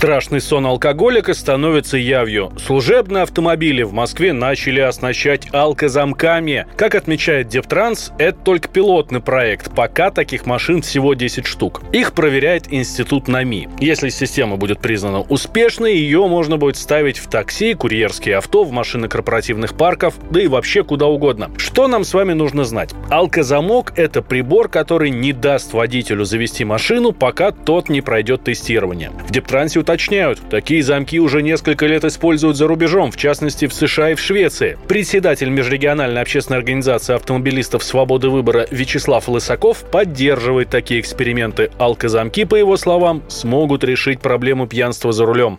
Страшный сон алкоголика становится явью. Служебные автомобили в Москве начали оснащать алкозамками. Как отмечает Дептранс, это только пилотный проект. Пока таких машин всего 10 штук. Их проверяет Институт НАМИ. Если система будет признана успешной, ее можно будет ставить в такси, курьерские авто, в машины корпоративных парков, да и вообще куда угодно. Что нам с вами нужно знать? Алкозамок – это прибор, который не даст водителю завести машину, пока тот не пройдет тестирование. В Дептрансе уточняют, такие замки уже несколько лет используют за рубежом, в частности в США и в Швеции. Председатель Межрегиональной общественной организации автомобилистов «Свободы выбора» Вячеслав Лысаков поддерживает такие эксперименты. Алкозамки, по его словам, смогут решить проблему пьянства за рулем.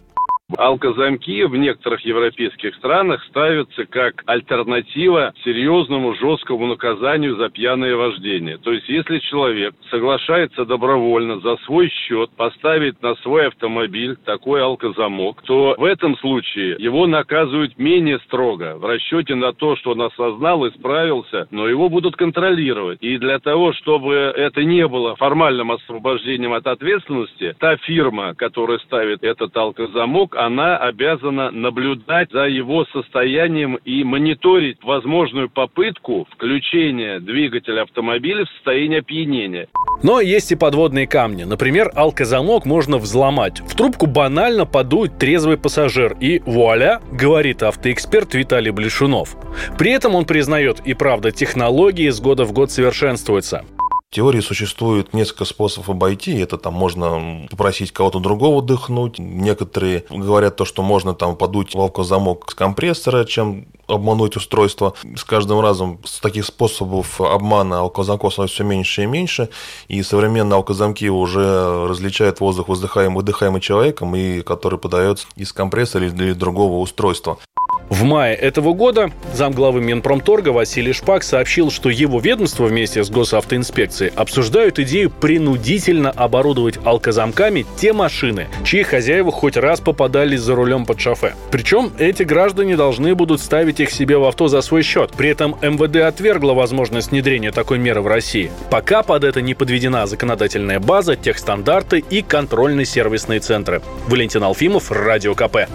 Алкозамки в некоторых европейских странах ставятся как альтернатива серьезному жесткому наказанию за пьяное вождение. То есть, если человек соглашается добровольно за свой счет поставить на свой автомобиль такой алкозамок, то в этом случае его наказывают менее строго в расчете на то, что он осознал, исправился, но его будут контролировать. И для того, чтобы это не было формальным освобождением от ответственности, та фирма, которая ставит этот алкозамок, она обязана наблюдать за его состоянием и мониторить возможную попытку включения двигателя автомобиля в состояние опьянения. Но есть и подводные камни. Например, алкозамок можно взломать. В трубку банально подует трезвый пассажир. И вуаля, говорит автоэксперт Виталий Блешунов. При этом он признает, и правда, технологии с года в год совершенствуются. Теории существует несколько способов обойти. Это там можно попросить кого-то другого дыхнуть. Некоторые говорят то, что можно там подуть в замок с компрессора, чем обмануть устройство. С каждым разом с таких способов обмана алкозамков становится все меньше и меньше. И современные алкозамки уже различают воздух, выдыхаемый, выдыхаемый человеком, и который подается из компрессора или другого устройства. В мае этого года замглавы Минпромторга Василий Шпак сообщил, что его ведомство вместе с госавтоинспекцией обсуждают идею принудительно оборудовать алкозамками те машины, чьи хозяева хоть раз попадали за рулем под шофе. Причем эти граждане должны будут ставить их себе в авто за свой счет. При этом МВД отвергла возможность внедрения такой меры в России. Пока под это не подведена законодательная база, техстандарты и контрольно-сервисные центры. Валентин Алфимов, Радио КП.